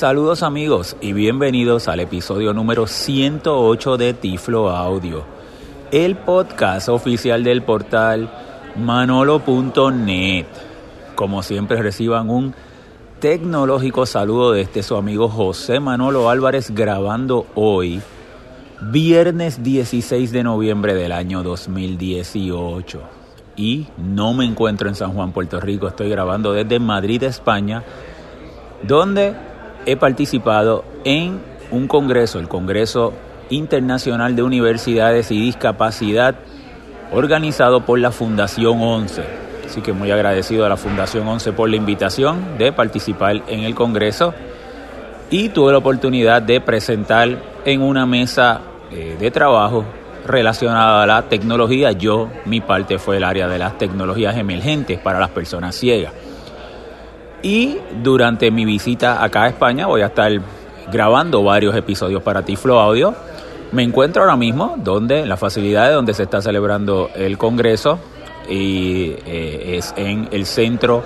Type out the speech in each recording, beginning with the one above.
Saludos amigos y bienvenidos al episodio número 108 de Tiflo Audio, el podcast oficial del portal manolo.net. Como siempre reciban un tecnológico saludo de este su amigo José Manolo Álvarez grabando hoy, viernes 16 de noviembre del año 2018. Y no me encuentro en San Juan, Puerto Rico, estoy grabando desde Madrid, España, donde he participado en un congreso, el Congreso Internacional de Universidades y Discapacidad, organizado por la Fundación 11. Así que muy agradecido a la Fundación 11 por la invitación de participar en el Congreso y tuve la oportunidad de presentar en una mesa eh, de trabajo relacionada a la tecnología. Yo, mi parte fue el área de las tecnologías emergentes para las personas ciegas. Y durante mi visita acá a España voy a estar grabando varios episodios para Tiflo Audio. Me encuentro ahora mismo donde la facilidad donde se está celebrando el Congreso y eh, es en el Centro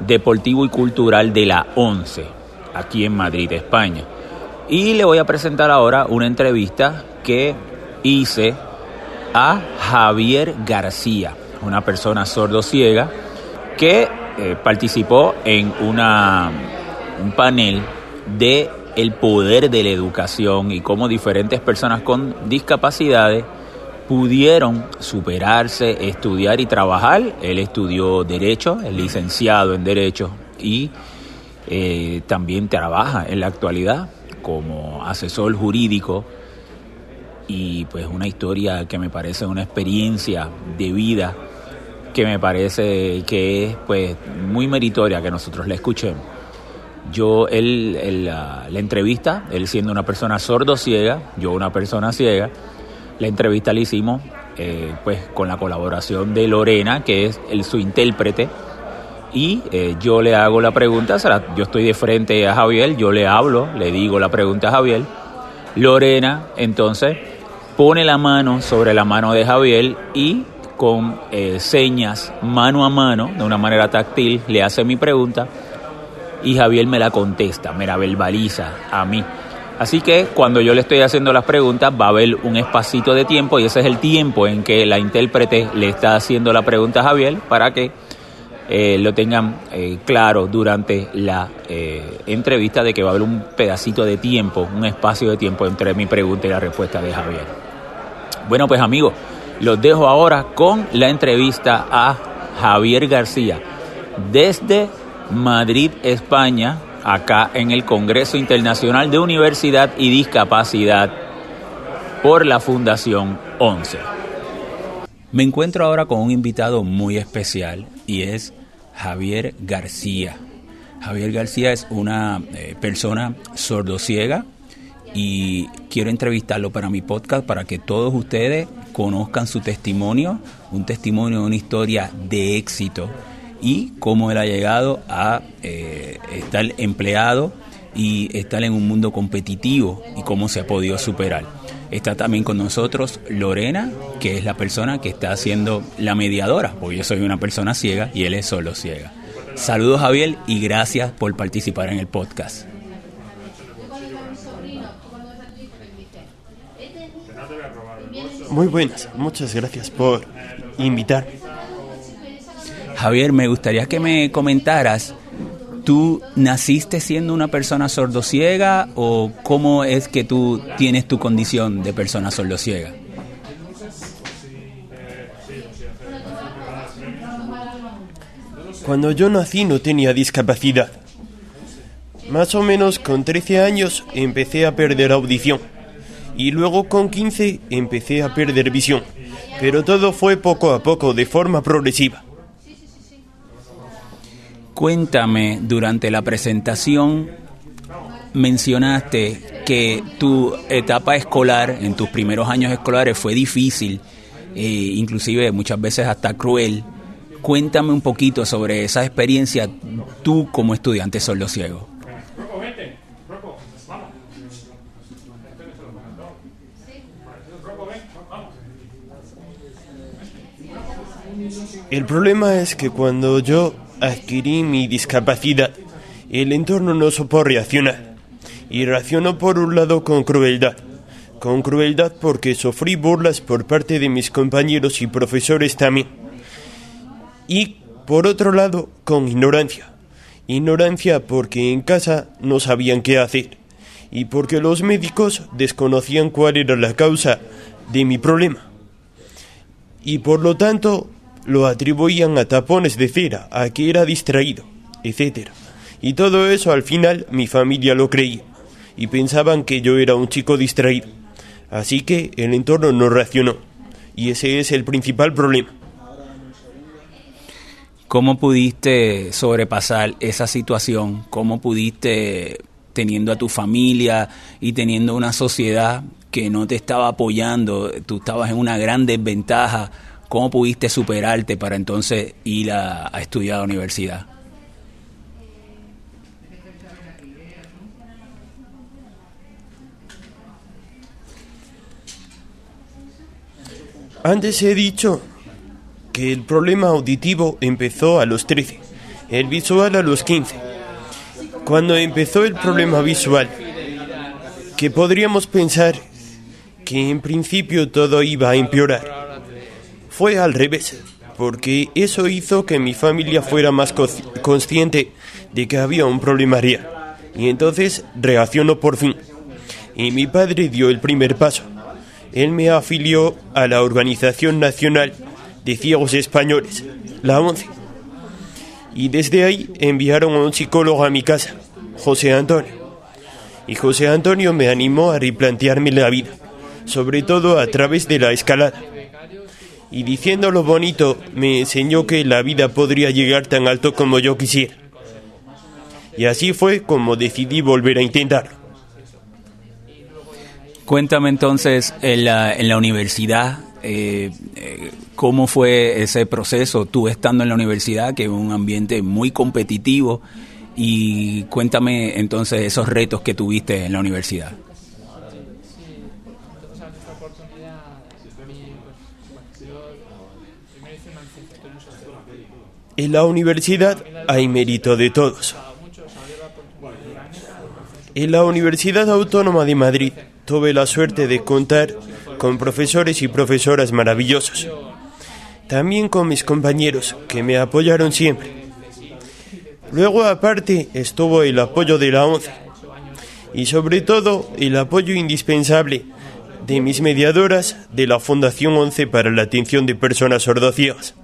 Deportivo y Cultural de la ONCE, aquí en Madrid, España. Y le voy a presentar ahora una entrevista que hice a Javier García, una persona sordo-ciega que eh, participó en una, un panel de el poder de la educación y cómo diferentes personas con discapacidades pudieron superarse, estudiar y trabajar. Él estudió Derecho, es licenciado en Derecho y eh, también trabaja en la actualidad como asesor jurídico y pues una historia que me parece una experiencia de vida que me parece que es pues muy meritoria que nosotros la escuchemos. Yo, él, la, entrevista, él siendo una persona sordo-ciega, yo una persona ciega, la entrevista la hicimos eh, pues con la colaboración de Lorena, que es su intérprete, y eh, yo le hago la pregunta, yo estoy de frente a Javier, yo le hablo, le digo la pregunta a Javier, Lorena entonces pone la mano sobre la mano de Javier y con eh, señas mano a mano, de una manera táctil, le hace mi pregunta y Javier me la contesta, me la verbaliza a mí. Así que cuando yo le estoy haciendo las preguntas va a haber un espacito de tiempo y ese es el tiempo en que la intérprete le está haciendo la pregunta a Javier para que eh, lo tengan eh, claro durante la entrevista de que va a haber un pedacito de tiempo, un espacio de tiempo entre mi pregunta y la respuesta de Javier. Bueno, pues amigos, los dejo ahora con la entrevista a Javier García desde Madrid, España, acá en el Congreso Internacional de Universidad y Discapacidad por la Fundación 11. Me encuentro ahora con un invitado muy especial y es Javier García. Javier García es una eh, persona sordociega y quiero entrevistarlo para mi podcast para que todos ustedes conozcan su testimonio, un testimonio de una historia de éxito y cómo él ha llegado a eh, estar empleado y estar en un mundo competitivo y cómo se ha podido superar. Está también con nosotros Lorena, que es la persona que está haciendo la mediadora, porque yo soy una persona ciega y él es solo ciega. Saludos Javier y gracias por participar en el podcast. Muy buenas, muchas gracias por invitar. Javier, me gustaría que me comentaras, ¿tú naciste siendo una persona sordociega o cómo es que tú tienes tu condición de persona sordociega? Cuando yo nací no tenía discapacidad. Más o menos con 13 años empecé a perder audición y luego con 15 empecé a perder visión, pero todo fue poco a poco, de forma progresiva. Cuéntame, durante la presentación mencionaste que tu etapa escolar, en tus primeros años escolares, fue difícil, eh, inclusive muchas veces hasta cruel. Cuéntame un poquito sobre esa experiencia tú como estudiante solo ciego. El problema es que cuando yo adquirí mi discapacidad, el entorno no supo reaccionar. Y reacciono por un lado con crueldad. Con crueldad porque sufrí burlas por parte de mis compañeros y profesores también. Y por otro lado, con ignorancia. Ignorancia porque en casa no sabían qué hacer y porque los médicos desconocían cuál era la causa de mi problema. Y por lo tanto lo atribuían a tapones de cera, a que era distraído, etc. Y todo eso al final mi familia lo creía y pensaban que yo era un chico distraído. Así que el entorno no reaccionó. Y ese es el principal problema. ¿Cómo pudiste sobrepasar esa situación? ¿Cómo pudiste, teniendo a tu familia y teniendo una sociedad que no te estaba apoyando, tú estabas en una gran desventaja, cómo pudiste superarte para entonces ir a, a estudiar a la universidad? Antes he dicho que el problema auditivo empezó a los 13, el visual a los 15. Cuando empezó el problema visual, que podríamos pensar que en principio todo iba a empeorar, fue al revés, porque eso hizo que mi familia fuera más consciente de que había un problema real. Y entonces reaccionó por fin. Y mi padre dio el primer paso. Él me afilió a la Organización Nacional de ciegos españoles, la ONCE. Y desde ahí enviaron a un psicólogo a mi casa, José Antonio. Y José Antonio me animó a replantearme la vida, sobre todo a través de la escalada. Y diciendo lo bonito, me enseñó que la vida podría llegar tan alto como yo quisiera. Y así fue como decidí volver a intentarlo. Cuéntame entonces en la, en la universidad, eh, eh, ¿Cómo fue ese proceso? Tú estando en la universidad, que es un ambiente muy competitivo, y cuéntame entonces esos retos que tuviste en la universidad. En la universidad hay mérito de todos. En la Universidad Autónoma de Madrid tuve la suerte de contar con profesores y profesoras maravillosos también con mis compañeros, que me apoyaron siempre. Luego aparte estuvo el apoyo de la ONCE y sobre todo el apoyo indispensable de mis mediadoras de la Fundación ONCE para la atención de personas sordociegas.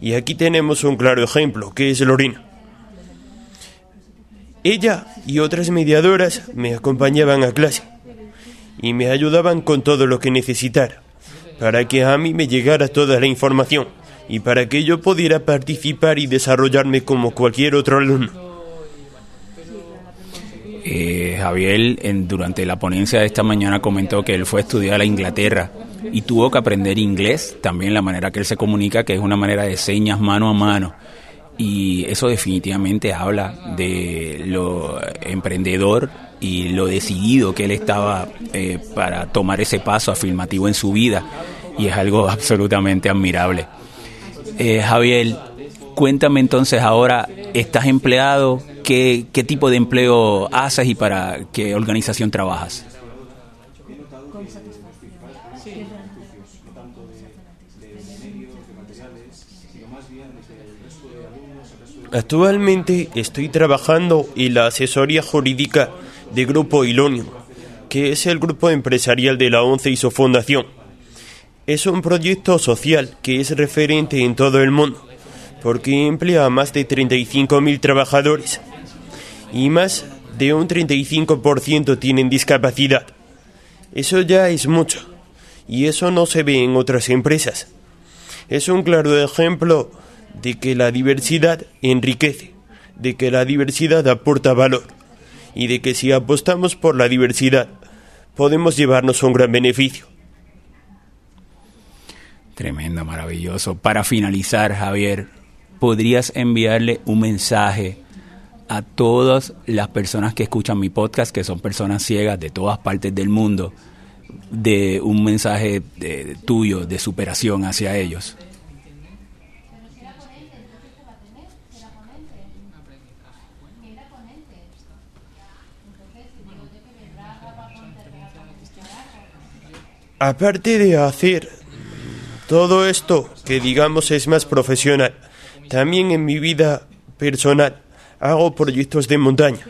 Y aquí tenemos un claro ejemplo, que es Lorena. Ella y otras mediadoras me acompañaban a clase y me ayudaban con todo lo que necesitara para que a mí me llegara toda la información y para que yo pudiera participar y desarrollarme como cualquier otro alumno. Eh, Javier, en, durante la ponencia de esta mañana comentó que él fue a estudiar a Inglaterra y tuvo que aprender inglés, también la manera que él se comunica, que es una manera de señas mano a mano. Y eso definitivamente habla de lo emprendedor y lo decidido que él estaba eh, para tomar ese paso afirmativo en su vida y es algo absolutamente admirable. Eh, Javier, cuéntame entonces ahora, ¿estás empleado? ¿Qué, ¿Qué tipo de empleo haces y para qué organización trabajas? Actualmente estoy trabajando en la asesoría jurídica de Grupo Ilonio, que es el grupo empresarial de la ONCE y su fundación. Es un proyecto social que es referente en todo el mundo, porque emplea a más de 35.000 trabajadores y más de un 35% tienen discapacidad. Eso ya es mucho, y eso no se ve en otras empresas. Es un claro ejemplo de que la diversidad enriquece, de que la diversidad aporta valor y de que si apostamos por la diversidad podemos llevarnos un gran beneficio. Tremendo, maravilloso. Para finalizar, Javier, ¿podrías enviarle un mensaje a todas las personas que escuchan mi podcast, que son personas ciegas de todas partes del mundo, de un mensaje de, tuyo de superación hacia ellos? Aparte de hacer todo esto que digamos es más profesional, también en mi vida personal hago proyectos de montaña.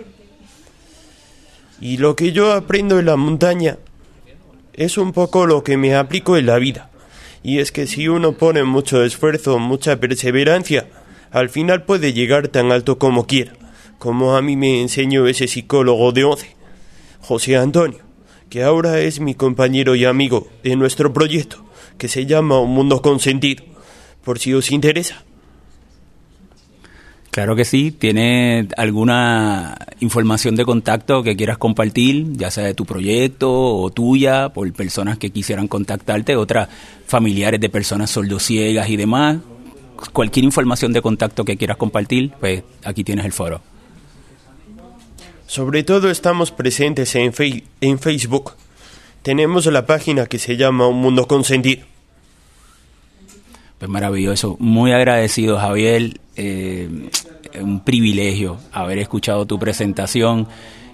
Y lo que yo aprendo en la montaña es un poco lo que me aplico en la vida. Y es que si uno pone mucho esfuerzo, mucha perseverancia, al final puede llegar tan alto como quiera, como a mí me enseñó ese psicólogo de once, José Antonio, que ahora es mi compañero y amigo en nuestro proyecto, que se llama Un Mundo con Sentido, por si os interesa. Claro que sí. ¿Tiene alguna información de contacto que quieras compartir, ya sea de tu proyecto o tuya, por personas que quisieran contactarte, otras familiares de personas sordociegas y demás? Cualquier información de contacto que quieras compartir, pues aquí tienes el foro. Sobre todo estamos presentes en, en Facebook. Tenemos la página que se llama Un Mundo con Sentido. Pues maravilloso. Muy agradecido, Javier. Eh, un privilegio haber escuchado tu presentación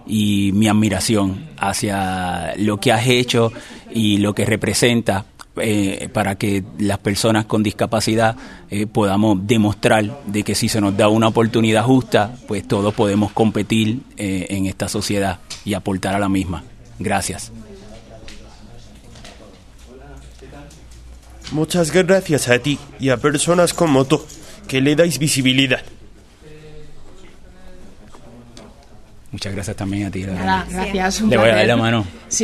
y mi admiración hacia lo que has hecho y lo que representa eh, para que las personas con discapacidad eh, podamos demostrar de que si se nos da una oportunidad justa, pues todos podemos competir en esta sociedad y aportar a la misma. Gracias. Muchas gracias a ti y a personas como tú que le dais visibilidad. Muchas gracias también a ti. Nada, gracias. Le voy a dar la mano. Sí.